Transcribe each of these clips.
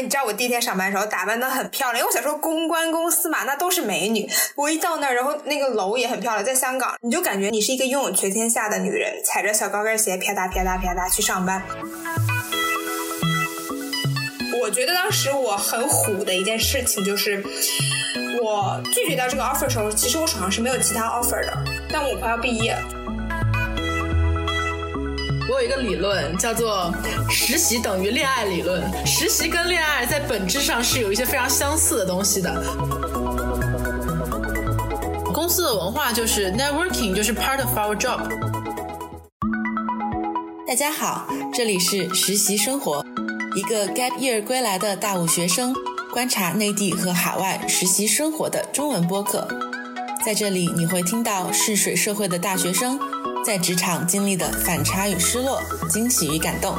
你知道我第一天上班的时候打扮的很漂亮，因为我想说公关公司嘛，那都是美女。我一到那儿，然后那个楼也很漂亮，在香港，你就感觉你是一个拥有全天下的女人，踩着小高跟鞋啪嗒啪嗒啪嗒去上班。我觉得当时我很虎的一件事情就是，我拒绝掉这个 offer 的时候，其实我手上是没有其他 offer 的，但我快要毕业了。我有一个理论叫做实习等于恋爱理论，实习跟恋爱在本质上是有一些非常相似的东西的。公司的文化就是 networking，就是 part of our job。大家好，这里是实习生活。一个 gap year 归来的大五学生观察内地和海外实习生活的中文播客，在这里你会听到试水社会的大学生在职场经历的反差与失落、惊喜与感动。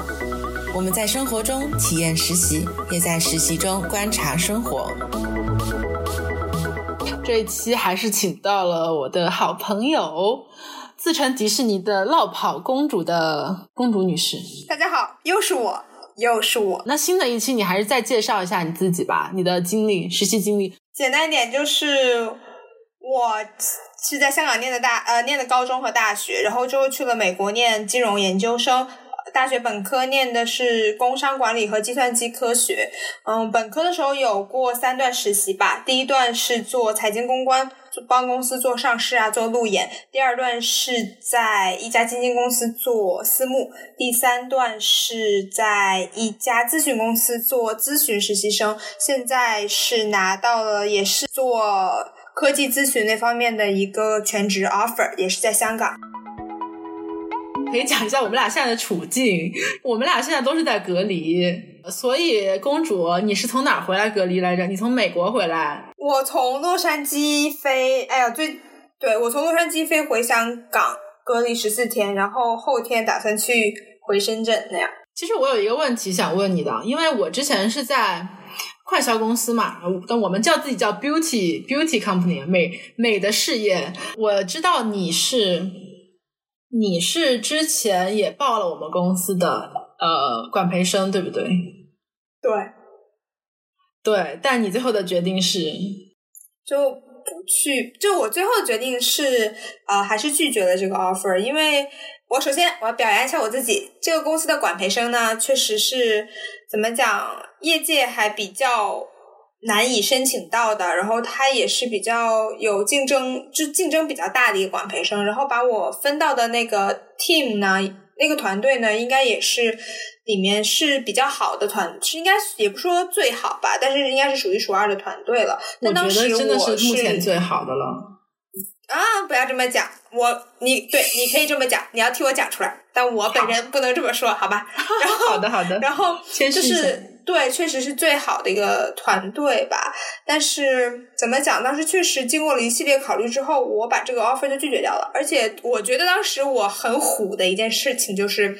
我们在生活中体验实习，也在实习中观察生活。这一期还是请到了我的好朋友，自称迪士尼的落跑公主的公主女士。大家好，又是我。又是我。那新的一期，你还是再介绍一下你自己吧，你的经历，实习经历。简单一点，就是我是在香港念的大呃念的高中和大学，然后之后去了美国念金融研究生。大学本科念的是工商管理和计算机科学。嗯，本科的时候有过三段实习吧，第一段是做财经公关。帮公司做上市啊，做路演。第二段是在一家基金公司做私募，第三段是在一家咨询公司做咨询实习生。现在是拿到了，也是做科技咨询那方面的一个全职 offer，也是在香港。可以讲一下我们俩现在的处境。我们俩现在都是在隔离，所以公主，你是从哪儿回来隔离来着？你从美国回来？我从洛杉矶飞，哎呀，最对我从洛杉矶飞回香港隔离十四天，然后后天打算去回深圳那样。其实我有一个问题想问你的，因为我之前是在快销公司嘛，但我们叫自己叫 beauty beauty company 美美的事业。我知道你是。你是之前也报了我们公司的呃管培生，对不对？对，对，但你最后的决定是就不去，就我最后的决定是呃还是拒绝了这个 offer，因为我首先我要表扬一下我自己，这个公司的管培生呢，确实是怎么讲，业界还比较。难以申请到的，然后他也是比较有竞争，就竞争比较大的一个管培生，然后把我分到的那个 team 呢，那个团队呢，应该也是里面是比较好的团，是应该也不说最好吧，但是应该是数一数二的团队了。我觉得真的是目前最好的了。啊，不要这么讲，我你对，你可以这么讲，你要替我讲出来，但我本人不能这么说，好吧？然后好的好的，然后就是对，确实是最好的一个团队吧。但是怎么讲，当时确实经过了一系列考虑之后，我把这个 offer 就拒绝掉了。而且我觉得当时我很虎的一件事情就是，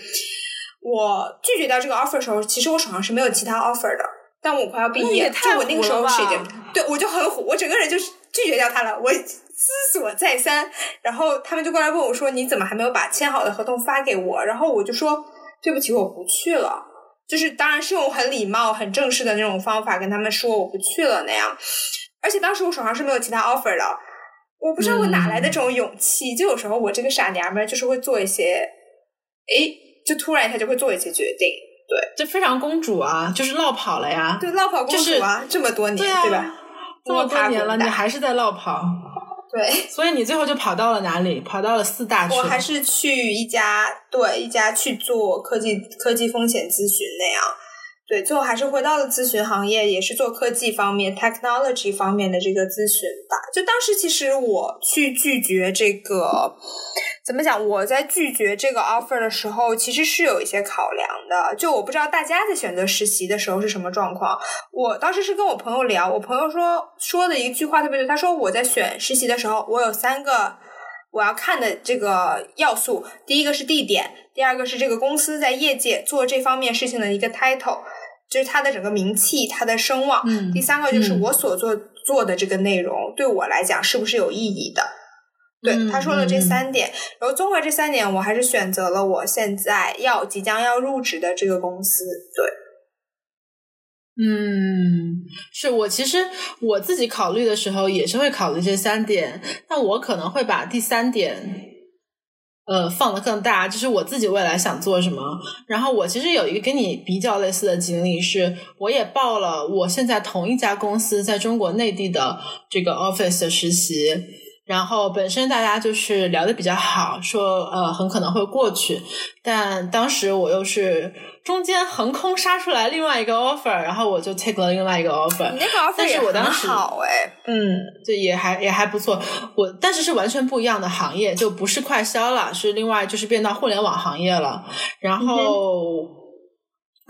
我拒绝掉这个 offer 的时候，其实我手上是没有其他 offer 的，但我快要毕业，就我那个时候是已经对我就很虎，我整个人就是拒绝掉他了，我。思索再三，然后他们就过来问我说：“你怎么还没有把签好的合同发给我？”然后我就说：“对不起，我不去了。”就是当然是用很礼貌、很正式的那种方法跟他们说我不去了那样。而且当时我手上是没有其他 offer 的，我不知道我哪来的这种勇气。就有时候我这个傻娘们就是会做一些，哎，就突然一下就会做一些决定。对，这非常公主啊，就是落跑了呀。对，落跑公主啊，这么多年，对吧？这么多年了，你还是在落跑。对，所以你最后就跑到了哪里？跑到了四大去。我还是去一家，对，一家去做科技科技风险咨询那样。对，最后还是回到了咨询行业，也是做科技方面、technology 方面的这个咨询吧。就当时其实我去拒绝这个，怎么讲？我在拒绝这个 offer 的时候，其实是有一些考量的。就我不知道大家在选择实习的时候是什么状况。我当时是跟我朋友聊，我朋友说说的一句话特别对，他说我在选实习的时候，我有三个我要看的这个要素，第一个是地点，第二个是这个公司在业界做这方面事情的一个 title。就是他的整个名气，他的声望。第三个就是我所做做的这个内容，对我来讲是不是有意义的？对，他说了这三点，然后综合这三点，我还是选择了我现在要即将要入职的这个公司。对，嗯，是我其实我自己考虑的时候也是会考虑这三点，但我可能会把第三点。呃，放的更大，就是我自己未来想做什么。然后我其实有一个跟你比较类似的经历，是我也报了我现在同一家公司在中国内地的这个 office 的实习。然后本身大家就是聊的比较好，说呃很可能会过去，但当时我又是中间横空杀出来另外一个 offer，然后我就 take 了另外一个 offer。你那个 offer 但是我当时好哎，嗯，就也还也还不错。我但是是完全不一样的行业，就不是快销了，是另外就是变到互联网行业了。然后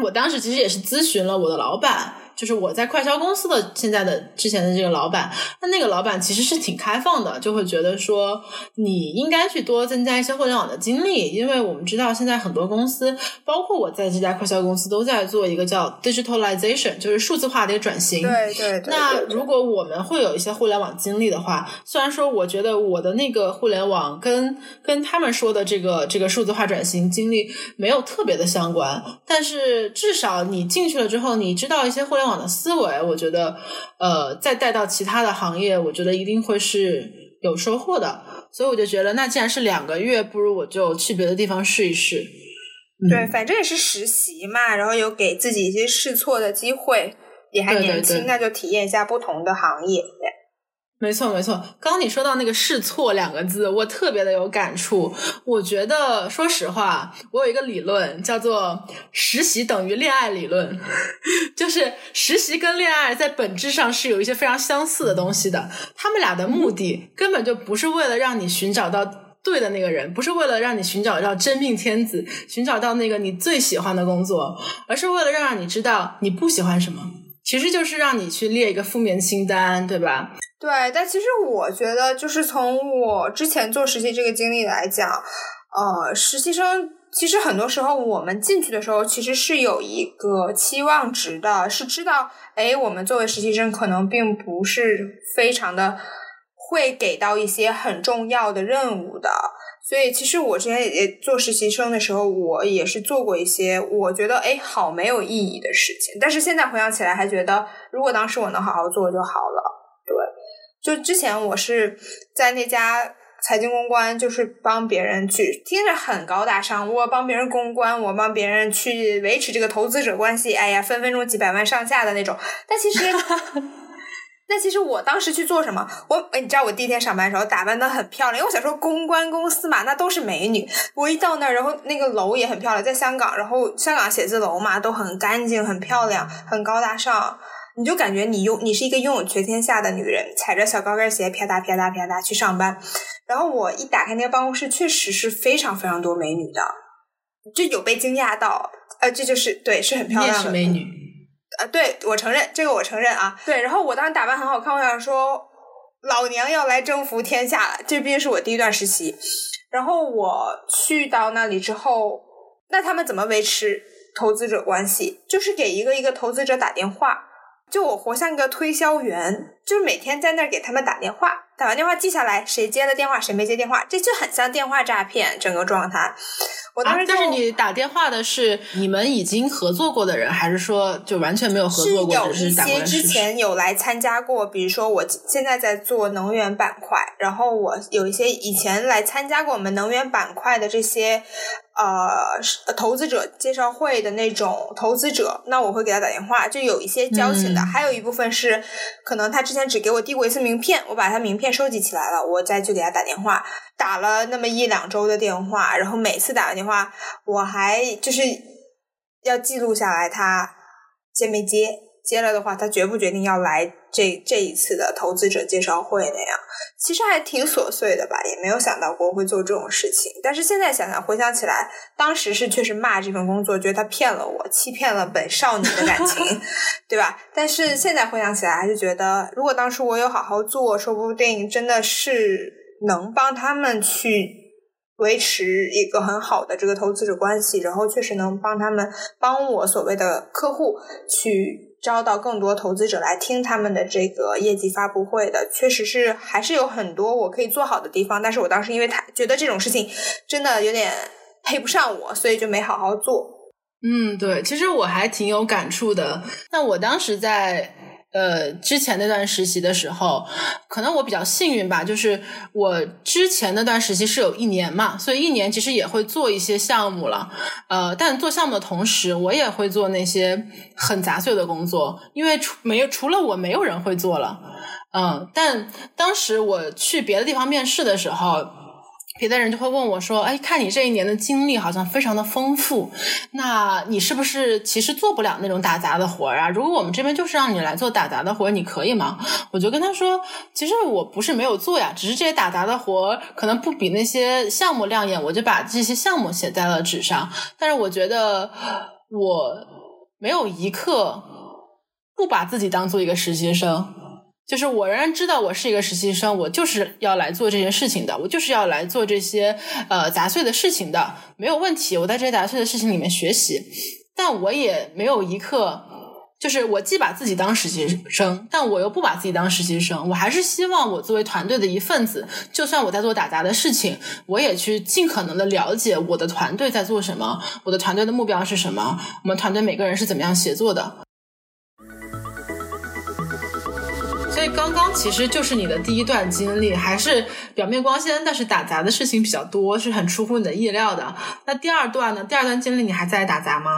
我当时其实也是咨询了我的老板。就是我在快销公司的现在的之前的这个老板，那那个老板其实是挺开放的，就会觉得说你应该去多增加一些互联网的经历，因为我们知道现在很多公司，包括我在这家快销公司都在做一个叫 digitalization，就是数字化的一个转型。对对对。那如果我们会有一些互联网经历的话，虽然说我觉得我的那个互联网跟跟他们说的这个这个数字化转型经历没有特别的相关，但是至少你进去了之后，你知道一些互联网。的思维，我觉得，呃，再带到其他的行业，我觉得一定会是有收获的。所以我就觉得，那既然是两个月，不如我就去别的地方试一试。对，反正也是实习嘛，然后有给自己一些试错的机会，也还年轻，那就体验一下不同的行业。没错，没错。刚刚你说到那个“试错”两个字，我特别的有感触。我觉得，说实话，我有一个理论叫做“实习等于恋爱理论”，就是实习跟恋爱在本质上是有一些非常相似的东西的。他们俩的目的根本就不是为了让你寻找到对的那个人，不是为了让你寻找到真命天子，寻找到那个你最喜欢的工作，而是为了让你知道你不喜欢什么。其实就是让你去列一个负面清单，对吧？对，但其实我觉得，就是从我之前做实习这个经历来讲，呃，实习生其实很多时候我们进去的时候，其实是有一个期望值的，是知道，哎，我们作为实习生可能并不是非常的会给到一些很重要的任务的。所以，其实我之前也做实习生的时候，我也是做过一些我觉得哎好没有意义的事情。但是现在回想起来，还觉得如果当时我能好好做就好了。对，就之前我是在那家财经公关，就是帮别人去，听着很高大上，我帮别人公关，我帮别人去维持这个投资者关系，哎呀，分分钟几百万上下的那种。但其实。那其实我当时去做什么？我哎，你知道我第一天上班的时候打扮的很漂亮，因为我想说公关公司嘛，那都是美女。我一到那儿，然后那个楼也很漂亮，在香港，然后香港写字楼嘛，都很干净、很漂亮、很高大上，你就感觉你拥你是一个拥有全天下的女人，踩着小高跟鞋啪嗒啪嗒啪嗒去上班。然后我一打开那个办公室，确实是非常非常多美女的，就有被惊讶到。呃，这就是对，是很漂亮的美女。啊，对我承认这个，我承认啊。对，然后我当时打扮很好看，我想说，老娘要来征服天下了。这毕竟是我第一段实习。然后我去到那里之后，那他们怎么维持投资者关系？就是给一个一个投资者打电话，就我活像个推销员，就是每天在那儿给他们打电话。打完电话记下来，谁接了电话，谁没接电话，这就很像电话诈骗整个状态。我当时但是你打电话的是你们已经合作过的人，还是说就完全没有合作过？是有一些之前有来参加过，比如说我现在在做能源板块，然后我有一些以前来参加过我们能源板块的这些。呃，投资者介绍会的那种投资者，那我会给他打电话，就有一些交情的。还有一部分是，可能他之前只给我递过一次名片，我把他名片收集起来了，我再去给他打电话，打了那么一两周的电话，然后每次打完电话，我还就是要记录下来他接没接。接了的话，他决不决定要来这这一次的投资者介绍会那样？其实还挺琐碎的吧，也没有想到过会做这种事情。但是现在想想，回想起来，当时是确实骂这份工作，觉得他骗了我，欺骗了本少女的感情，对吧？但是现在回想起来，还是觉得，如果当初我有好好做，说不定真的是能帮他们去维持一个很好的这个投资者关系，然后确实能帮他们帮我所谓的客户去。招到更多投资者来听他们的这个业绩发布会的，确实是还是有很多我可以做好的地方。但是我当时因为太觉得这种事情真的有点配不上我，所以就没好好做。嗯，对，其实我还挺有感触的。那我当时在呃之前那段实习的时候，可能我比较幸运吧，就是我之前那段实习是有一年嘛，所以一年其实也会做一些项目了。呃，但做项目的同时，我也会做那些很杂碎的工作，因为除没有除了我，没有人会做了。嗯，但当时我去别的地方面试的时候。别的人就会问我说：“哎，看你这一年的经历好像非常的丰富，那你是不是其实做不了那种打杂的活儿啊？如果我们这边就是让你来做打杂的活儿，你可以吗？”我就跟他说：“其实我不是没有做呀，只是这些打杂的活儿可能不比那些项目亮眼，我就把这些项目写在了纸上。但是我觉得我没有一刻不把自己当做一个实习生。”就是我仍然知道我是一个实习生，我就是要来做这些事情的，我就是要来做这些呃杂碎的事情的，没有问题。我在这些杂碎的事情里面学习，但我也没有一刻，就是我既把自己当实习生，但我又不把自己当实习生。我还是希望我作为团队的一份子，就算我在做打杂的事情，我也去尽可能的了解我的团队在做什么，我的团队的目标是什么，我们团队每个人是怎么样协作的。所以刚刚其实就是你的第一段经历，还是表面光鲜，但是打杂的事情比较多，是很出乎你的意料的。那第二段呢？第二段经历你还在打杂吗？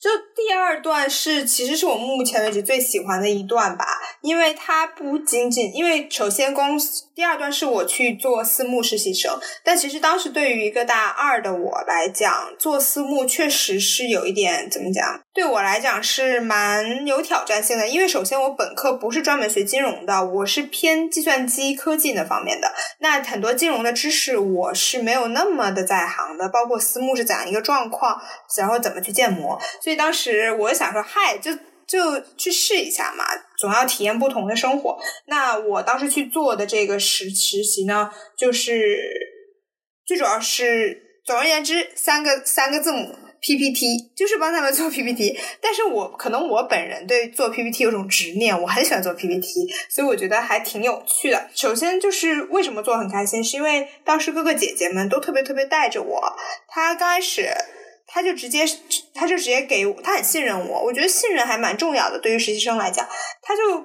就第二段是，其实是我目前为止最喜欢的一段吧，因为它不仅仅，因为首先公司第二段是我去做私募实习生，但其实当时对于一个大二的我来讲，做私募确实是有一点怎么讲，对我来讲是蛮有挑战性的，因为首先我本科不是专门学金融的，我是偏计算机科技那方面的，那很多金融的知识我是没有那么的在行的，包括私募是怎样一个状况，然后怎么去建模。所以当时我想说，嗨，就就去试一下嘛，总要体验不同的生活。那我当时去做的这个实实习呢，就是最主要是，总而言之，三个三个字母 PPT，就是帮他们做 PPT。但是我可能我本人对做 PPT 有种执念，我很喜欢做 PPT，所以我觉得还挺有趣的。首先就是为什么做很开心，是因为当时哥哥姐姐们都特别特别带着我，他刚开始。他就直接，他就直接给我，他很信任我，我觉得信任还蛮重要的，对于实习生来讲，他就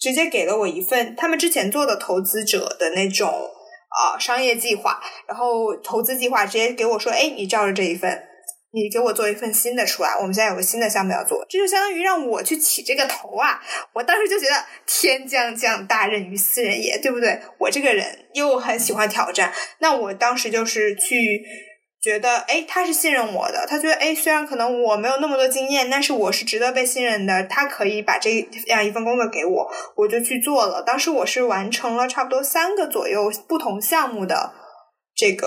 直接给了我一份他们之前做的投资者的那种啊商业计划，然后投资计划直接给我说，哎，你照着这一份，你给我做一份新的出来，我们现在有个新的项目要做，这就相当于让我去起这个头啊！我当时就觉得天将降大任于斯人也，对不对？我这个人又很喜欢挑战，那我当时就是去。觉得哎，他是信任我的。他觉得哎，虽然可能我没有那么多经验，但是我是值得被信任的。他可以把这样一份工作给我，我就去做了。当时我是完成了差不多三个左右不同项目的这个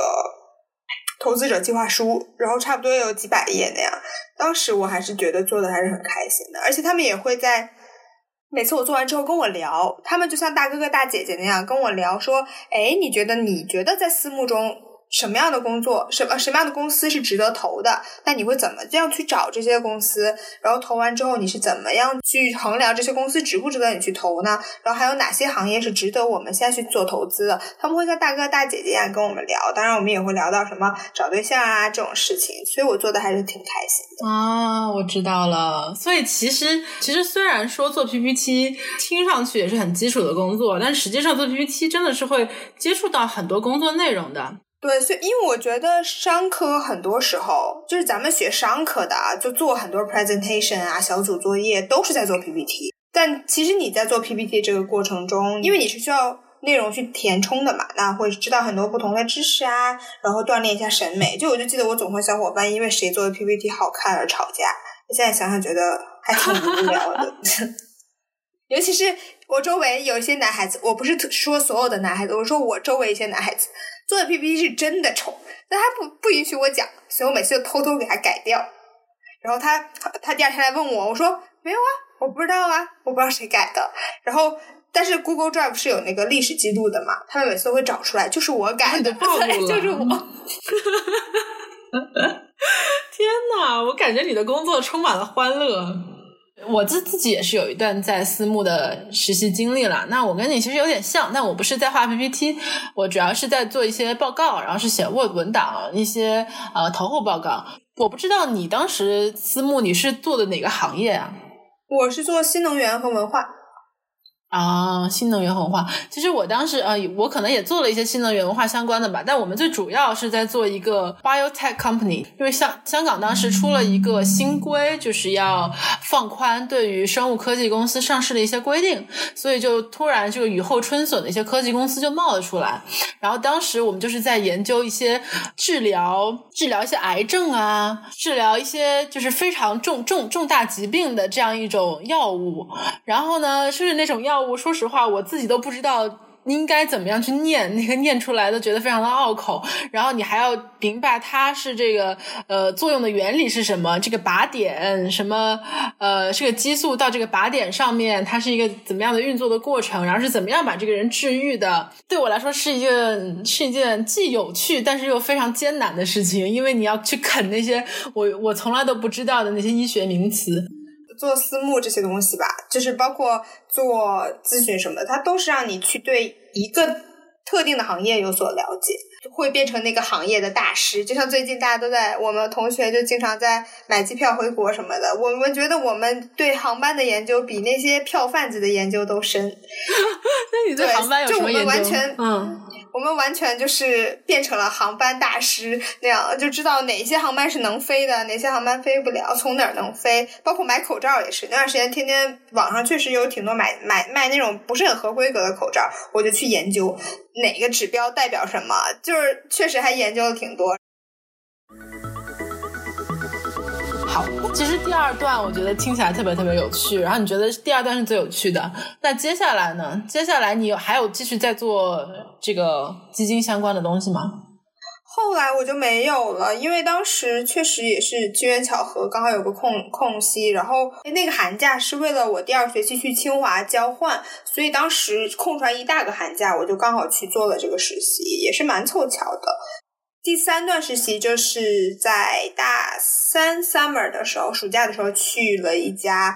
投资者计划书，然后差不多有几百页那样。当时我还是觉得做的还是很开心的，而且他们也会在每次我做完之后跟我聊，他们就像大哥哥大姐姐那样跟我聊说，哎，你觉得你觉得在私募中。什么样的工作，什么什么样的公司是值得投的？那你会怎么这样去找这些公司？然后投完之后，你是怎么样去衡量这些公司值不值得你去投呢？然后还有哪些行业是值得我们现在去做投资的？他们会像大哥大姐姐一样跟我们聊，当然我们也会聊到什么找对象啊这种事情。所以我做的还是挺开心的啊！我知道了。所以其实其实虽然说做 PPT 听上去也是很基础的工作，但实际上做 PPT 真的是会接触到很多工作内容的。对，所以因为我觉得商科很多时候就是咱们学商科的啊，就做很多 presentation 啊、小组作业都是在做 PPT。但其实你在做 PPT 这个过程中，因为你是需要内容去填充的嘛，那会知道很多不同的知识啊，然后锻炼一下审美。就我就记得我总和小伙伴因为谁做的 PPT 好看而吵架，现在想想觉得还挺无聊的。尤其是我周围有一些男孩子，我不是说所有的男孩子，我说我周围一些男孩子。做的 PPT 是真的丑，但他不不允许我讲，所以我每次就偷偷给他改掉。然后他他第二天来问我，我说没有啊，我不知道啊，我不知道谁改的。然后但是 Google Drive 是有那个历史记录的嘛，他们每次都会找出来，就是我改的，就是我。天哪，我感觉你的工作充满了欢乐。我自自己也是有一段在私募的实习经历了。那我跟你其实有点像，但我不是在画 PPT，我主要是在做一些报告，然后是写 Word 文档，一些呃投后报告。我不知道你当时私募你是做的哪个行业啊？我是做新能源和文化。啊，新能源文化，其实我当时呃，我可能也做了一些新能源文化相关的吧，但我们最主要是在做一个 biotech company，因为香香港当时出了一个新规，就是要放宽对于生物科技公司上市的一些规定，所以就突然这个雨后春笋的一些科技公司就冒了出来，然后当时我们就是在研究一些治疗治疗一些癌症啊，治疗一些就是非常重重重大疾病的这样一种药物，然后呢，就是那种药。我说实话，我自己都不知道应该怎么样去念，那个念出来都觉得非常的拗口。然后你还要明白它是这个呃作用的原理是什么，这个靶点什么呃这个激素到这个靶点上面，它是一个怎么样的运作的过程，然后是怎么样把这个人治愈的。对我来说是一件是一件既有趣但是又非常艰难的事情，因为你要去啃那些我我从来都不知道的那些医学名词。做私募这些东西吧，就是包括做咨询什么的，它都是让你去对一个特定的行业有所了解，会变成那个行业的大师。就像最近大家都在，我们同学就经常在买机票回国什么的。我们觉得我们对航班的研究比那些票贩子的研究都深。那你对航班有什么研究？嗯。我们完全就是变成了航班大师那样，就知道哪些航班是能飞的，哪些航班飞不了，从哪儿能飞。包括买口罩也是，那段时间天天网上确实有挺多买买卖那种不是很合规格的口罩，我就去研究哪个指标代表什么，就是确实还研究了挺多。好，其实第二段我觉得听起来特别特别有趣，然后你觉得第二段是最有趣的，那接下来呢？接下来你还有继续在做这个基金相关的东西吗？后来我就没有了，因为当时确实也是机缘巧合，刚好有个空空隙，然后那个寒假是为了我第二学期去清华交换，所以当时空出来一大个寒假，我就刚好去做了这个实习，也是蛮凑巧的。第三段实习就是在大三 summer 的时候，暑假的时候去了一家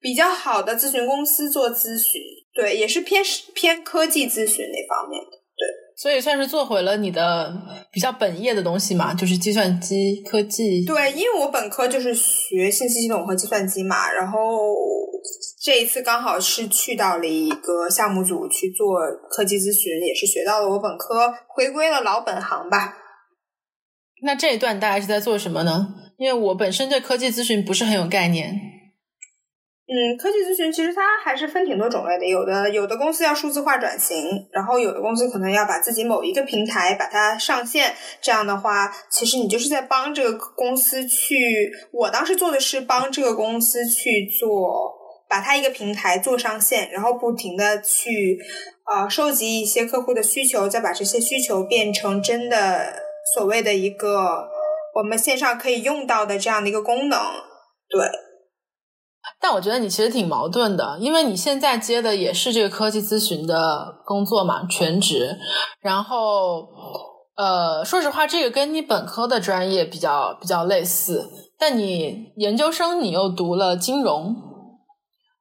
比较好的咨询公司做咨询，对，也是偏偏科技咨询那方面的，所以算是做回了你的比较本业的东西嘛，就是计算机科技。对，因为我本科就是学信息系统和计算机嘛，然后这一次刚好是去到了一个项目组去做科技咨询，也是学到了我本科回归了老本行吧。那这一段大概是在做什么呢？因为我本身对科技咨询不是很有概念。嗯，科技咨询其实它还是分挺多种类的，有的有的公司要数字化转型，然后有的公司可能要把自己某一个平台把它上线。这样的话，其实你就是在帮这个公司去。我当时做的是帮这个公司去做，把它一个平台做上线，然后不停的去呃收集一些客户的需求，再把这些需求变成真的。所谓的一个我们线上可以用到的这样的一个功能，对。但我觉得你其实挺矛盾的，因为你现在接的也是这个科技咨询的工作嘛，全职。然后，呃，说实话，这个跟你本科的专业比较比较类似。但你研究生你又读了金融，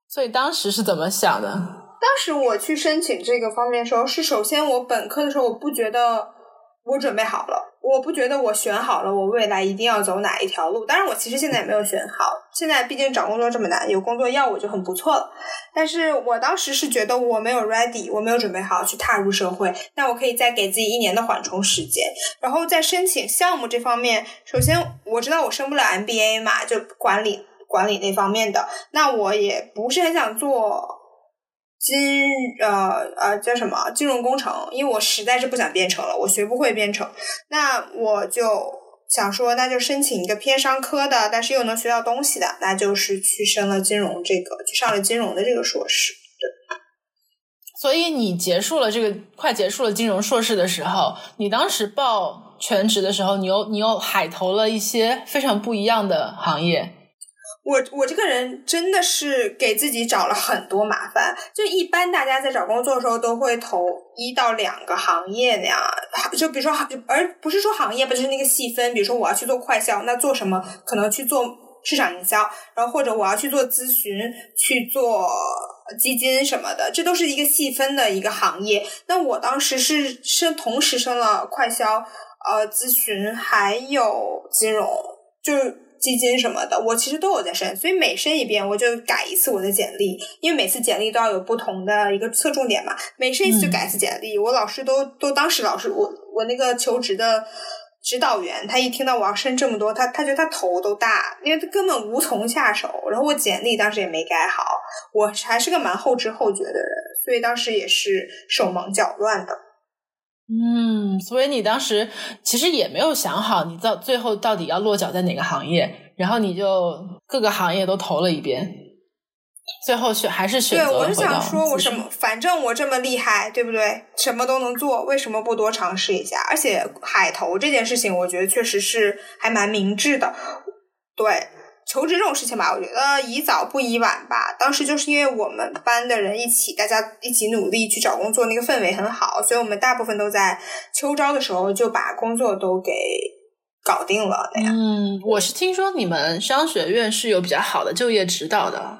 所以当时是怎么想的？当时我去申请这个方面的时候，是首先我本科的时候我不觉得。我准备好了，我不觉得我选好了，我未来一定要走哪一条路。当然，我其实现在也没有选好。现在毕竟找工作这么难，有工作要我就很不错了。但是我当时是觉得我没有 ready，我没有准备好去踏入社会。那我可以再给自己一年的缓冲时间，然后在申请项目这方面，首先我知道我升不了 MBA 嘛，就管理管理那方面的。那我也不是很想做。金呃呃叫什么金融工程？因为我实在是不想编程了，我学不会编程。那我就想说，那就申请一个偏商科的，但是又能学到东西的，那就是去升了金融这个，去上了金融的这个硕士。对。所以你结束了这个快结束了金融硕士的时候，你当时报全职的时候，你又你又海投了一些非常不一样的行业。我我这个人真的是给自己找了很多麻烦。就一般大家在找工作的时候都会投一到两个行业那样，就比如说，而不是说行业，不就是那个细分。比如说我要去做快销，那做什么？可能去做市场营销，然后或者我要去做咨询，去做基金什么的，这都是一个细分的一个行业。那我当时是升同时升了快销、呃咨询还有金融。就是基金什么的，我其实都有在申，所以每申一遍我就改一次我的简历，因为每次简历都要有不同的一个侧重点嘛，每申一次就改一次简历。我老师都都当时老师我我那个求职的。指导员他一听到我要申这么多，他他觉得他头都大，因为他根本无从下手。然后我简历当时也没改好，我还是个蛮后知后觉的人，所以当时也是手忙脚乱的。嗯，所以你当时其实也没有想好，你到最后到底要落脚在哪个行业，然后你就各个行业都投了一遍。最后选还是选择对，我是想说，我什么，反正我这么厉害，对不对？什么都能做，为什么不多尝试一下？而且海投这件事情，我觉得确实是还蛮明智的。对，求职这种事情吧，我觉得宜早不宜晚吧。当时就是因为我们班的人一起，大家一起努力去找工作，那个氛围很好，所以我们大部分都在秋招的时候就把工作都给搞定了。那样，嗯，我是听说你们商学院是有比较好的就业指导的。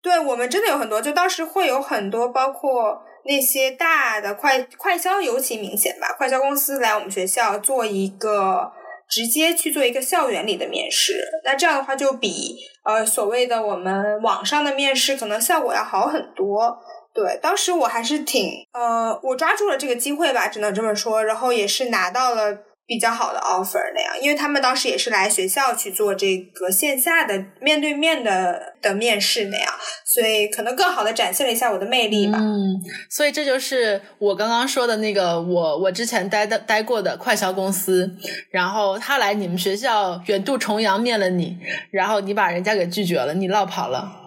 对我们真的有很多，就当时会有很多，包括那些大的快快销尤其明显吧，快销公司来我们学校做一个直接去做一个校园里的面试，那这样的话就比呃所谓的我们网上的面试可能效果要好很多。对，当时我还是挺呃，我抓住了这个机会吧，只能这么说，然后也是拿到了。比较好的 offer 那样，因为他们当时也是来学校去做这个线下的面对面的的面试那样，所以可能更好的展现了一下我的魅力吧。嗯，所以这就是我刚刚说的那个我我之前待的待过的快销公司，然后他来你们学校远渡重洋面了你，然后你把人家给拒绝了，你落跑了。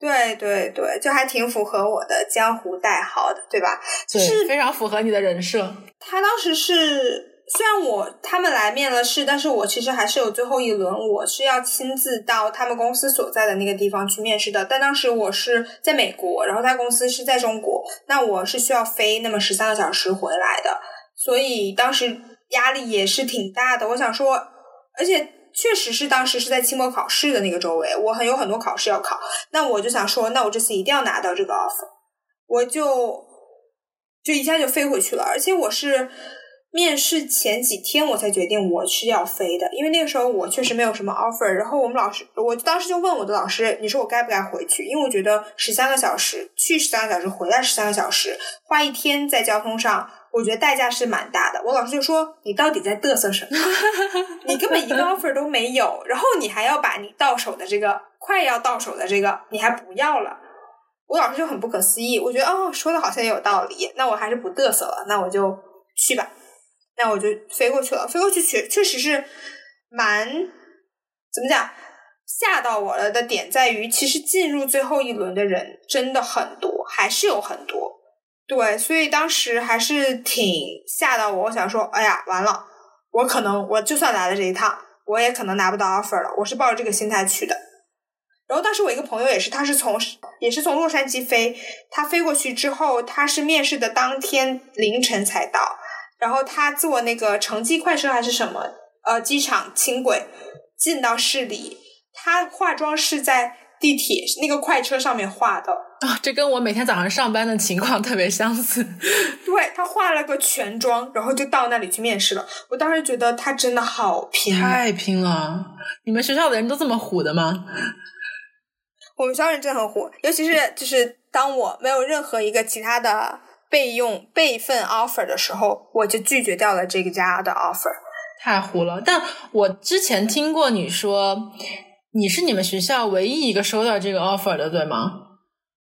对对对，就还挺符合我的江湖代号的，对吧？就是非常符合你的人设。他当时是。虽然我他们来面了试，但是我其实还是有最后一轮，我是要亲自到他们公司所在的那个地方去面试的。但当时我是在美国，然后他公司是在中国，那我是需要飞那么十三个小时回来的，所以当时压力也是挺大的。我想说，而且确实是当时是在期末考试的那个周围，我很有很多考试要考，那我就想说，那我这次一定要拿到这个 offer，我就就一下就飞回去了，而且我是。面试前几天我才决定我是要飞的，因为那个时候我确实没有什么 offer。然后我们老师，我当时就问我的老师：“你说我该不该回去？”因为我觉得十三个小时去十三个小时回来十三个小时，花一天在交通上，我觉得代价是蛮大的。我老师就说：“你到底在嘚瑟什么？你根本一个 offer 都没有，然后你还要把你到手的这个快要到手的这个你还不要了。”我老师就很不可思议。我觉得哦，说的好像也有道理，那我还是不嘚瑟了，那我就去吧。那我就飞过去了，飞过去确确实是蛮怎么讲，吓到我了的点在于，其实进入最后一轮的人真的很多，还是有很多，对，所以当时还是挺吓到我，我想说，哎呀，完了，我可能我就算来了这一趟，我也可能拿不到 offer 了，我是抱着这个心态去的。然后当时我一个朋友也是，他是从也是从洛杉矶飞，他飞过去之后，他是面试的当天凌晨才到。然后他坐那个城际快车还是什么，呃，机场轻轨进到市里，他化妆是在地铁那个快车上面化的啊，这跟我每天早上上班的情况特别相似。对他化了个全妆，然后就到那里去面试了。我当时觉得他真的好拼，太拼了！你们学校的人都这么虎的吗？我们学校人真的很虎，尤其是就是当我没有任何一个其他的。备用备份 offer 的时候，我就拒绝掉了这个家的 offer，太糊了。但我之前听过你说，你是你们学校唯一一个收到这个 offer 的，对吗？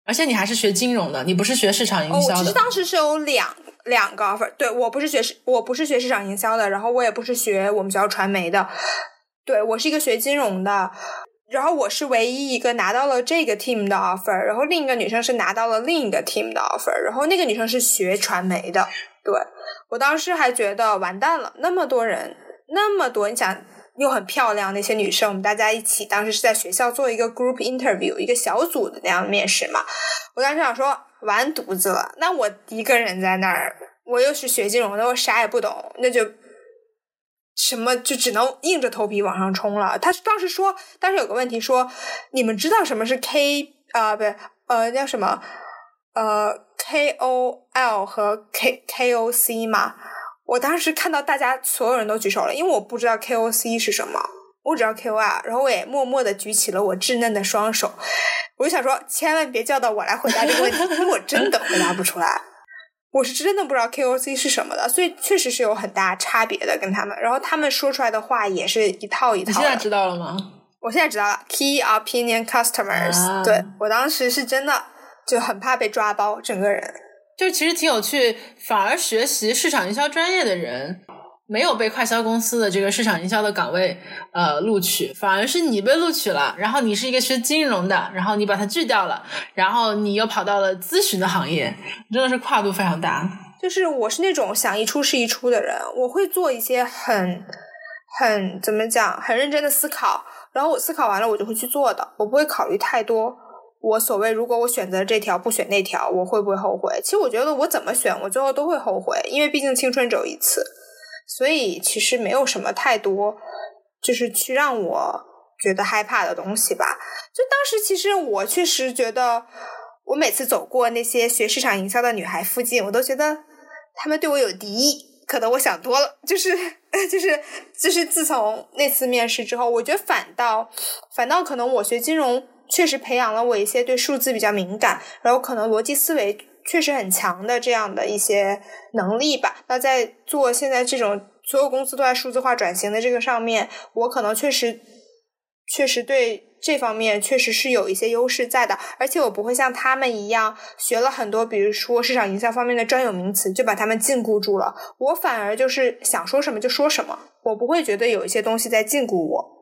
而且你还是学金融的，你不是学市场营销的。其实当时是有两两个 offer，对我不是学市，我不是学市场营销的，然后我也不是学我们学校传媒的，对我是一个学金融的。然后我是唯一一个拿到了这个 team 的 offer，然后另一个女生是拿到了另一个 team 的 offer，然后那个女生是学传媒的。对我当时还觉得完蛋了，那么多人，那么多，你想又很漂亮那些女生，我们大家一起当时是在学校做一个 group interview，一个小组的那样面试嘛。我当时想说完犊子了，那我一个人在那儿，我又是学金融的，我啥也不懂，那就。什么就只能硬着头皮往上冲了。他当时说，当时有个问题说，你们知道什么是 K 啊？不对，呃，叫什么？呃，KOL 和 K KOC 吗？我当时看到大家所有人都举手了，因为我不知道 KOC 是什么。我只知道 KOL，然后我也默默的举起了我稚嫩的双手，我就想说，千万别叫到我来回答这个问题，因为我真的回答不出来。我是真的不知道 KOC 是什么的，所以确实是有很大差别的跟他们。然后他们说出来的话也是一套一套。你现在知道了吗？我现在知道了，Key Opinion Customers。对我当时是真的就很怕被抓包，整个人就其实挺有趣，反而学习市场营销专业的人。没有被快销公司的这个市场营销的岗位呃录取，反而是你被录取了。然后你是一个学金融的，然后你把它拒掉了，然后你又跑到了咨询的行业，真的是跨度非常大。就是我是那种想一出是一出的人，我会做一些很很怎么讲，很认真的思考，然后我思考完了我就会去做的，我不会考虑太多。我所谓如果我选择这条不选那条，我会不会后悔？其实我觉得我怎么选，我最后都会后悔，因为毕竟青春只有一次。所以其实没有什么太多，就是去让我觉得害怕的东西吧。就当时其实我确实觉得，我每次走过那些学市场营销的女孩附近，我都觉得她们对我有敌意。可能我想多了，就是 就是就是自从那次面试之后，我觉得反倒反倒可能我学金融确实培养了我一些对数字比较敏感，然后可能逻辑思维。确实很强的这样的一些能力吧。那在做现在这种所有公司都在数字化转型的这个上面，我可能确实确实对这方面确实是有一些优势在的。而且我不会像他们一样学了很多，比如说市场营销方面的专有名词，就把他们禁锢住了。我反而就是想说什么就说什么，我不会觉得有一些东西在禁锢我。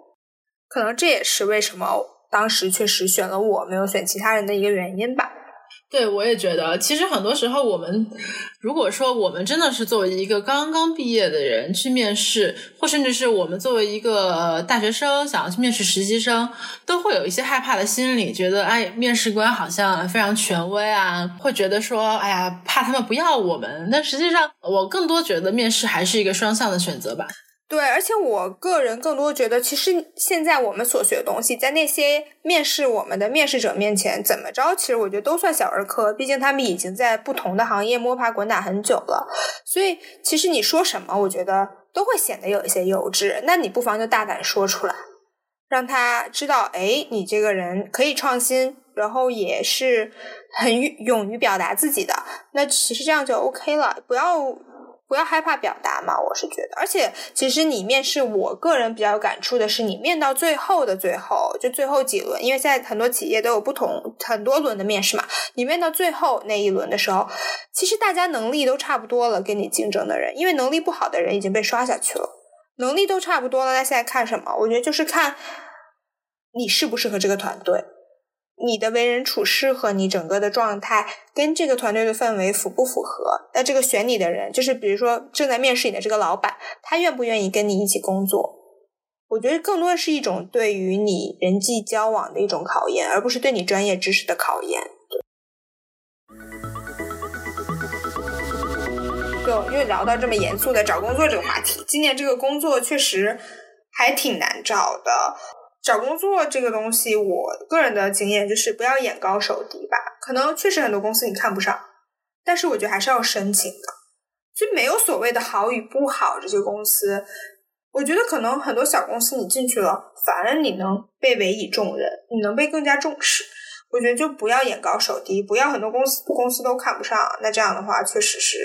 可能这也是为什么当时确实选了我，没有选其他人的一个原因吧。对，我也觉得，其实很多时候，我们如果说我们真的是作为一个刚刚毕业的人去面试，或甚至是我们作为一个大学生想要去面试实习生，都会有一些害怕的心理，觉得哎，面试官好像非常权威啊，会觉得说哎呀，怕他们不要我们。但实际上，我更多觉得面试还是一个双向的选择吧。对，而且我个人更多觉得，其实现在我们所学的东西，在那些面试我们的面试者面前，怎么着，其实我觉得都算小儿科。毕竟他们已经在不同的行业摸爬滚打很久了，所以其实你说什么，我觉得都会显得有一些幼稚。那你不妨就大胆说出来，让他知道，哎，你这个人可以创新，然后也是很勇于表达自己的。那其实这样就 OK 了，不要。不要害怕表达嘛，我是觉得，而且其实你面试，我个人比较有感触的是，你面到最后的最后，就最后几轮，因为现在很多企业都有不同很多轮的面试嘛，你面到最后那一轮的时候，其实大家能力都差不多了，跟你竞争的人，因为能力不好的人已经被刷下去了，能力都差不多了，那现在看什么？我觉得就是看你适不适合这个团队。你的为人处事和你整个的状态跟这个团队的氛围符不符合？那这个选你的人，就是比如说正在面试你的这个老板，他愿不愿意跟你一起工作？我觉得更多的是一种对于你人际交往的一种考验，而不是对你专业知识的考验。就因为聊到这么严肃的找工作这个话题，今年这个工作确实还挺难找的。找工作这个东西，我个人的经验就是不要眼高手低吧。可能确实很多公司你看不上，但是我觉得还是要申请的。就没有所谓的好与不好，这些公司，我觉得可能很多小公司你进去了，反而你能被委以重任，你能被更加重视。我觉得就不要眼高手低，不要很多公司公司都看不上。那这样的话，确实是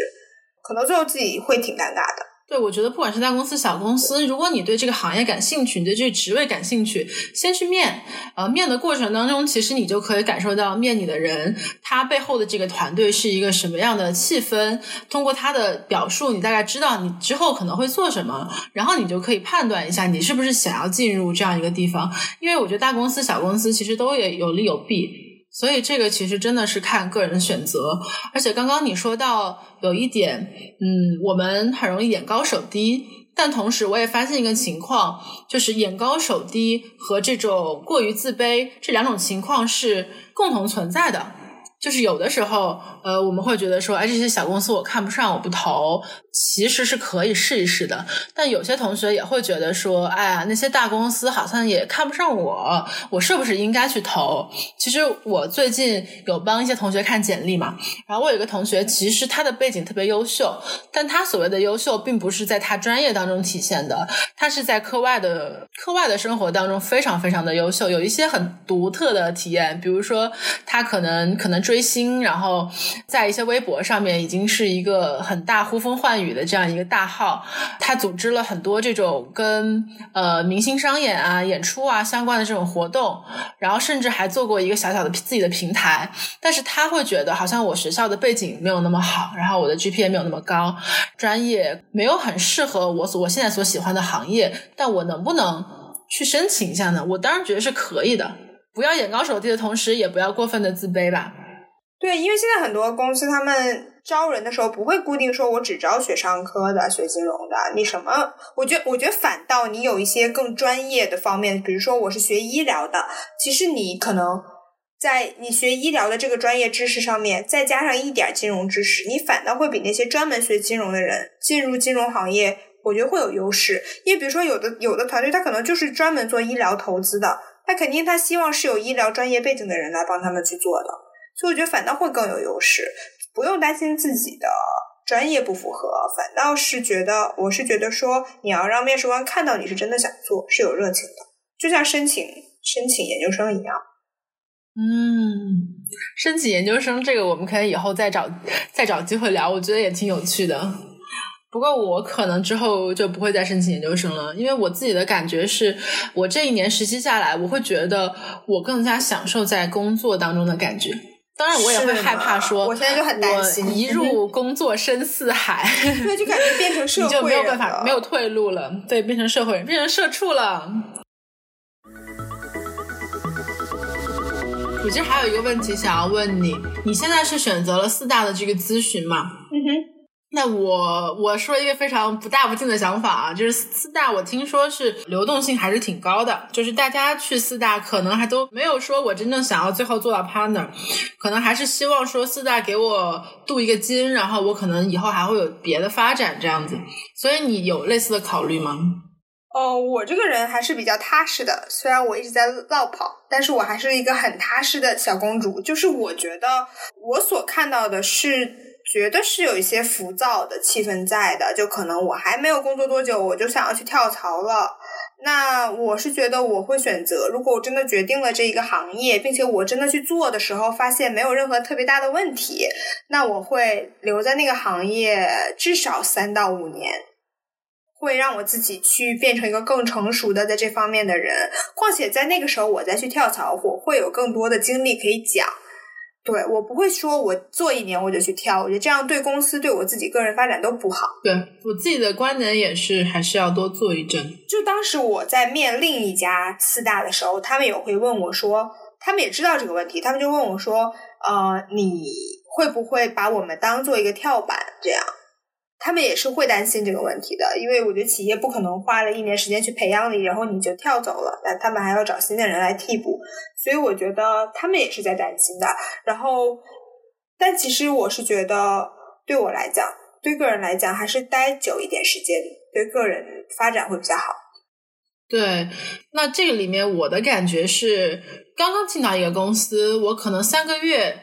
可能最后自己会挺尴尬的。对，我觉得不管是大公司、小公司，如果你对这个行业感兴趣，你对这个职位感兴趣，先去面。呃，面的过程当中，其实你就可以感受到面你的人他背后的这个团队是一个什么样的气氛。通过他的表述，你大概知道你之后可能会做什么，然后你就可以判断一下你是不是想要进入这样一个地方。因为我觉得大公司、小公司其实都也有利有弊。所以这个其实真的是看个人选择，而且刚刚你说到有一点，嗯，我们很容易眼高手低，但同时我也发现一个情况，就是眼高手低和这种过于自卑这两种情况是共同存在的。就是有的时候，呃，我们会觉得说，哎，这些小公司我看不上，我不投，其实是可以试一试的。但有些同学也会觉得说，哎呀，那些大公司好像也看不上我，我是不是应该去投？其实我最近有帮一些同学看简历嘛，然后我有一个同学，其实他的背景特别优秀，但他所谓的优秀，并不是在他专业当中体现的，他是在课外的课外的生活当中非常非常的优秀，有一些很独特的体验，比如说他可能可能。追星，然后在一些微博上面已经是一个很大呼风唤雨的这样一个大号。他组织了很多这种跟呃明星商演啊、演出啊相关的这种活动，然后甚至还做过一个小小的自己的平台。但是他会觉得，好像我学校的背景没有那么好，然后我的 GPA 没有那么高，专业没有很适合我所我现在所喜欢的行业。但我能不能去申请一下呢？我当然觉得是可以的。不要眼高手低的同时，也不要过分的自卑吧。对，因为现在很多公司他们招人的时候不会固定说，我只招学商科的、学金融的。你什么？我觉得，我觉得反倒你有一些更专业的方面，比如说我是学医疗的，其实你可能在你学医疗的这个专业知识上面，再加上一点金融知识，你反倒会比那些专门学金融的人进入金融行业，我觉得会有优势。因为比如说有的有的团队，他可能就是专门做医疗投资的，他肯定他希望是有医疗专业背景的人来帮他们去做的。所以我觉得反倒会更有优势，不用担心自己的专业不符合，反倒是觉得我是觉得说你要让面试官看到你是真的想做，是有热情的，就像申请申请研究生一样。嗯，申请研究生这个我们可以以后再找再找机会聊，我觉得也挺有趣的。不过我可能之后就不会再申请研究生了，因为我自己的感觉是，我这一年实习下来，我会觉得我更加享受在工作当中的感觉。当然，我也会害怕说，我现在就很担心，一入工作深似海，对，就感觉变成 社会人，就没有办法，没有退路了，对，变成社会人，变成社畜了。我其实还有一个问题想要问你，你现在是选择了四大的这个咨询吗？嗯哼。那我我说一个非常不大不敬的想法啊，就是四大我听说是流动性还是挺高的，就是大家去四大可能还都没有说我真正想要最后做到 partner，可能还是希望说四大给我镀一个金，然后我可能以后还会有别的发展这样子。所以你有类似的考虑吗？哦，我这个人还是比较踏实的，虽然我一直在绕跑，但是我还是一个很踏实的小公主。就是我觉得我所看到的是。觉得是有一些浮躁的气氛在的，就可能我还没有工作多久，我就想要去跳槽了。那我是觉得我会选择，如果我真的决定了这一个行业，并且我真的去做的时候，发现没有任何特别大的问题，那我会留在那个行业至少三到五年，会让我自己去变成一个更成熟的在这方面的人。况且在那个时候我再去跳槽，我会有更多的经历可以讲。对我不会说，我做一年我就去跳，我觉得这样对公司对我自己个人发展都不好。对我自己的观点也是，还是要多做一阵。就当时我在面另一家四大的时候，他们也会问我说，他们也知道这个问题，他们就问我说，呃，你会不会把我们当做一个跳板这样？他们也是会担心这个问题的，因为我觉得企业不可能花了一年时间去培养你，然后你就跳走了，那他们还要找新的人来替补，所以我觉得他们也是在担心的。然后，但其实我是觉得，对我来讲，对个人来讲，还是待久一点时间，对个人发展会比较好。对，那这个里面我的感觉是，刚刚进到一个公司，我可能三个月。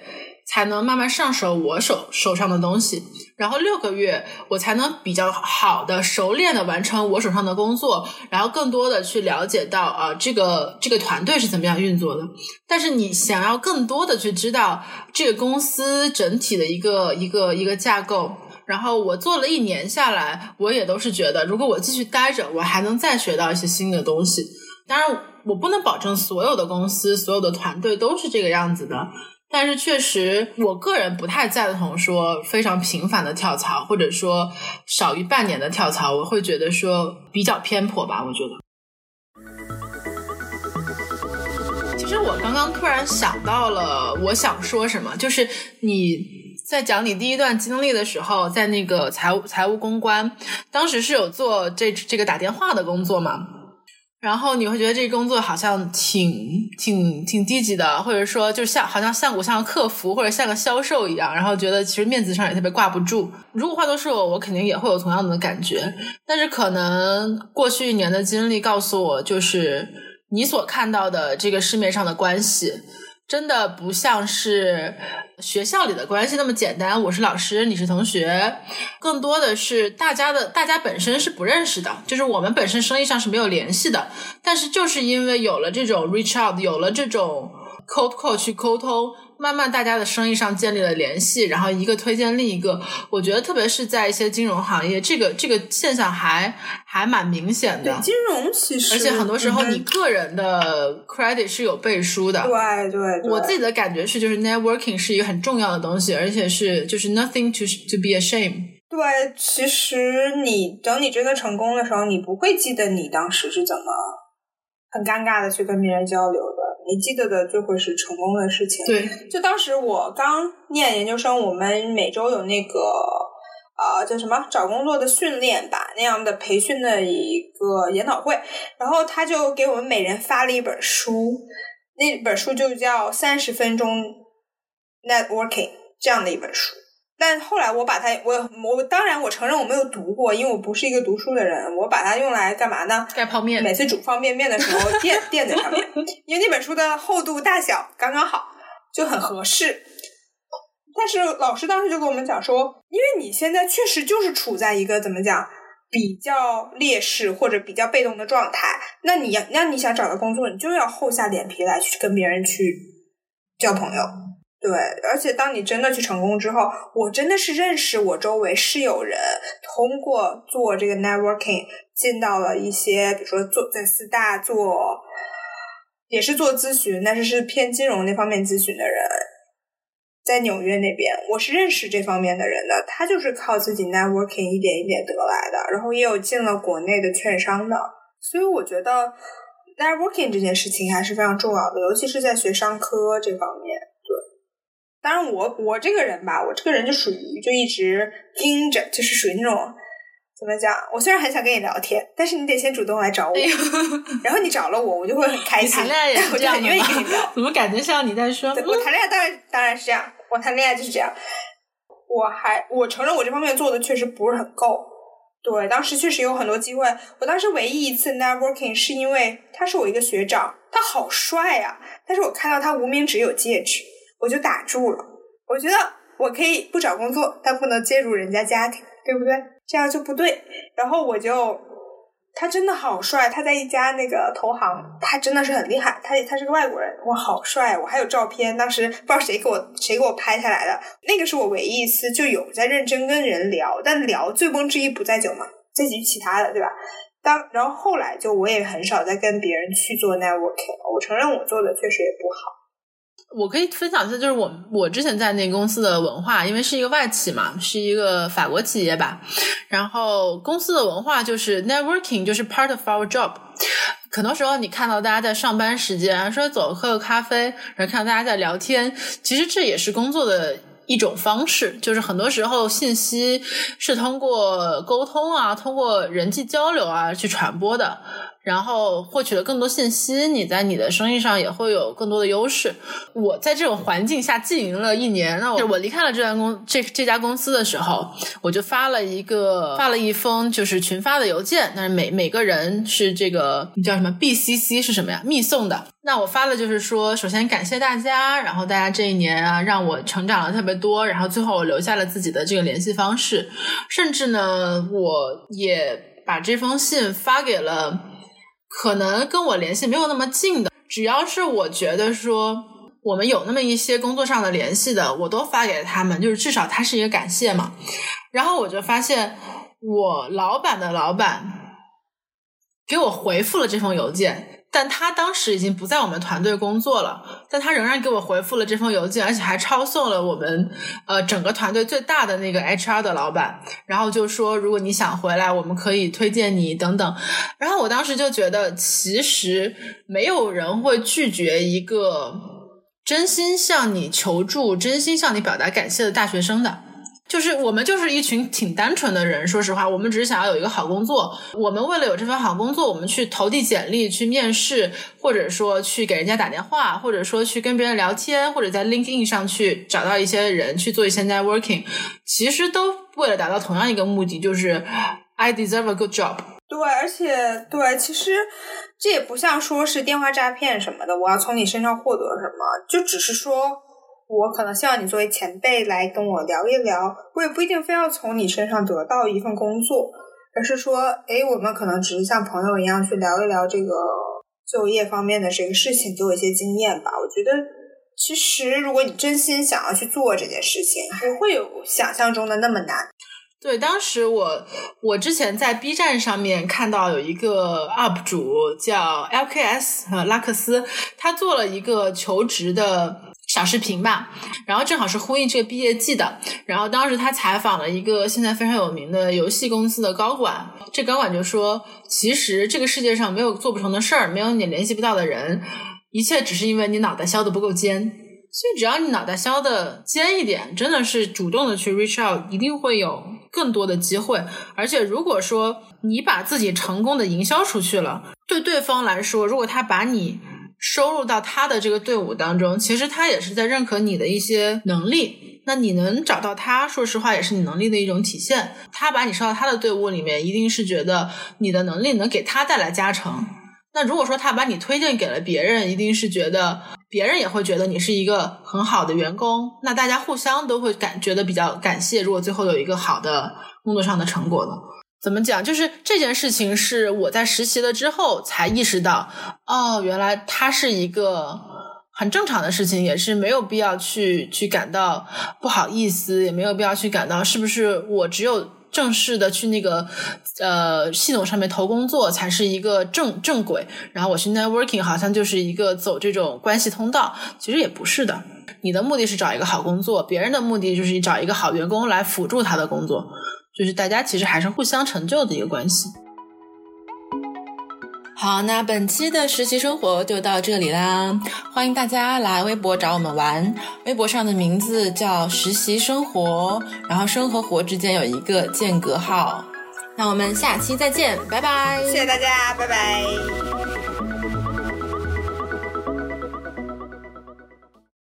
才能慢慢上手我手手上的东西，然后六个月我才能比较好的熟练的完成我手上的工作，然后更多的去了解到啊这个这个团队是怎么样运作的。但是你想要更多的去知道这个公司整体的一个一个一个架构，然后我做了一年下来，我也都是觉得，如果我继续待着，我还能再学到一些新的东西。当然，我不能保证所有的公司、所有的团队都是这个样子的。但是确实，我个人不太赞同说非常频繁的跳槽，或者说少于半年的跳槽，我会觉得说比较偏颇吧。我觉得。其实我刚刚突然想到了，我想说什么，就是你在讲你第一段经历的时候，在那个财务财务公关，当时是有做这这个打电话的工作嘛？然后你会觉得这工作好像挺挺挺低级的，或者说就是像好像像我像个客服或者像个销售一样，然后觉得其实面子上也特别挂不住。如果换作是我，我肯定也会有同样的感觉。但是可能过去一年的经历告诉我，就是你所看到的这个市面上的关系。真的不像是学校里的关系那么简单。我是老师，你是同学，更多的是大家的，大家本身是不认识的，就是我们本身生意上是没有联系的。但是就是因为有了这种 reach out，有了这种 cold call 去沟通。慢慢，大家的生意上建立了联系，然后一个推荐另一个。我觉得，特别是在一些金融行业，这个这个现象还还蛮明显的。对金融其实，而且很多时候，你个人的 credit 是有背书的。对对。我自己的感觉是，就是 networking 是一个很重要的东西，而且是就是 nothing to to be ashamed。对，其实你等你真的成功的时候，你不会记得你当时是怎么很尴尬的去跟别人交流的。你记得的就会是成功的事情。对，就当时我刚念研究生，我们每周有那个啊叫什么找工作的训练吧那样的培训的一个研讨会，然后他就给我们每人发了一本书，那本书就叫《三十分钟 Networking》这样的一本书。但后来我把它，我我当然我承认我没有读过，因为我不是一个读书的人。我把它用来干嘛呢？盖泡面。每次煮方便面的时候 垫垫在上面，因为那本书的厚度大小刚刚好，就很合适。但是老师当时就跟我们讲说，因为你现在确实就是处在一个怎么讲比较劣势或者比较被动的状态，那你要那你想找到工作，你就要厚下脸皮来去跟别人去交朋友。对，而且当你真的去成功之后，我真的是认识我周围是有人通过做这个 networking 进到了一些，比如说做在四大做，也是做咨询，但是是偏金融那方面咨询的人，在纽约那边，我是认识这方面的人的，他就是靠自己 networking 一点一点得来的，然后也有进了国内的券商的，所以我觉得 networking 这件事情还是非常重要的，尤其是在学商科这方面。当然，我我这个人吧，我这个人就属于就一直盯着，就是属于那种怎么讲？我虽然很想跟你聊天，但是你得先主动来找我，然后你找了我，我就会很开心，谈恋爱也 我就很愿意跟你聊。怎么感觉像你在说？我谈恋爱当然当然是这样，我谈恋爱就是这样。我还我承认我这方面做的确实不是很够。对，当时确实有很多机会。我当时唯一一次 networking 是因为他是我一个学长，他好帅呀！但是我看到他无名指有戒指。我就打住了。我觉得我可以不找工作，但不能介入人家家庭，对不对？这样就不对。然后我就，他真的好帅，他在一家那个投行，他真的是很厉害。他他是个外国人，哇，好帅！我还有照片，当时不知道谁给我谁给我拍下来的。那个是我唯一一次就有在认真跟人聊，但聊醉翁之意不在酒嘛，在于其他的，对吧？当然后后来就我也很少再跟别人去做 networking 了。我承认我做的确实也不好。我可以分享一下，就是我我之前在那个公司的文化，因为是一个外企嘛，是一个法国企业吧。然后公司的文化就是 networking，就是 part of our job。很多时候你看到大家在上班时间说走喝个咖啡，然后看到大家在聊天，其实这也是工作的一种方式。就是很多时候信息是通过沟通啊，通过人际交流啊去传播的。然后获取了更多信息，你在你的生意上也会有更多的优势。我在这种环境下经营了一年，那我我离开了这家公这这家公司的时候，我就发了一个发了一封就是群发的邮件，但是每每个人是这个叫什么 BCC 是什么呀？密送的。那我发的就是说，首先感谢大家，然后大家这一年啊让我成长了特别多，然后最后我留下了自己的这个联系方式，甚至呢，我也把这封信发给了。可能跟我联系没有那么近的，只要是我觉得说我们有那么一些工作上的联系的，我都发给他们，就是至少他是一个感谢嘛。然后我就发现，我老板的老板给我回复了这封邮件。但他当时已经不在我们团队工作了，但他仍然给我回复了这封邮件，而且还抄送了我们呃整个团队最大的那个 HR 的老板，然后就说如果你想回来，我们可以推荐你等等。然后我当时就觉得，其实没有人会拒绝一个真心向你求助、真心向你表达感谢的大学生的。就是我们就是一群挺单纯的人，说实话，我们只是想要有一个好工作。我们为了有这份好工作，我们去投递简历、去面试，或者说去给人家打电话，或者说去跟别人聊天，或者在 LinkedIn 上去找到一些人去做一些 networking，其实都为了达到同样一个目的，就是 I deserve a good job。对，而且对，其实这也不像说是电话诈骗什么的，我要从你身上获得什么，就只是说。我可能希望你作为前辈来跟我聊一聊，我也不一定非要从你身上得到一份工作，而是说，哎，我们可能只是像朋友一样去聊一聊这个就业方面的这个事情，给我一些经验吧。我觉得，其实如果你真心想要去做这件事情，不会有想象中的那么难。对，当时我我之前在 B 站上面看到有一个 UP 主叫 LKS 呃拉克斯，他做了一个求职的。小视频吧，然后正好是呼应这个毕业季的。然后当时他采访了一个现在非常有名的游戏公司的高管，这高管就说：“其实这个世界上没有做不成的事儿，没有你联系不到的人，一切只是因为你脑袋削的不够尖。所以只要你脑袋削的尖一点，真的是主动的去 reach out，一定会有更多的机会。而且如果说你把自己成功的营销出去了，对对方来说，如果他把你。”收入到他的这个队伍当中，其实他也是在认可你的一些能力。那你能找到他，说实话也是你能力的一种体现。他把你收到他的队伍里面，一定是觉得你的能力能给他带来加成。那如果说他把你推荐给了别人，一定是觉得别人也会觉得你是一个很好的员工。那大家互相都会感觉得比较感谢。如果最后有一个好的工作上的成果呢？怎么讲？就是这件事情是我在实习了之后才意识到，哦，原来它是一个很正常的事情，也是没有必要去去感到不好意思，也没有必要去感到是不是我只有正式的去那个呃系统上面投工作才是一个正正轨，然后我去 networking 好像就是一个走这种关系通道，其实也不是的。你的目的是找一个好工作，别人的目的就是找一个好员工来辅助他的工作。就是大家其实还是互相成就的一个关系。好，那本期的实习生活就到这里啦，欢迎大家来微博找我们玩，微博上的名字叫实习生活，然后生和活之间有一个间隔号。那我们下期再见，拜拜！谢谢大家，拜拜。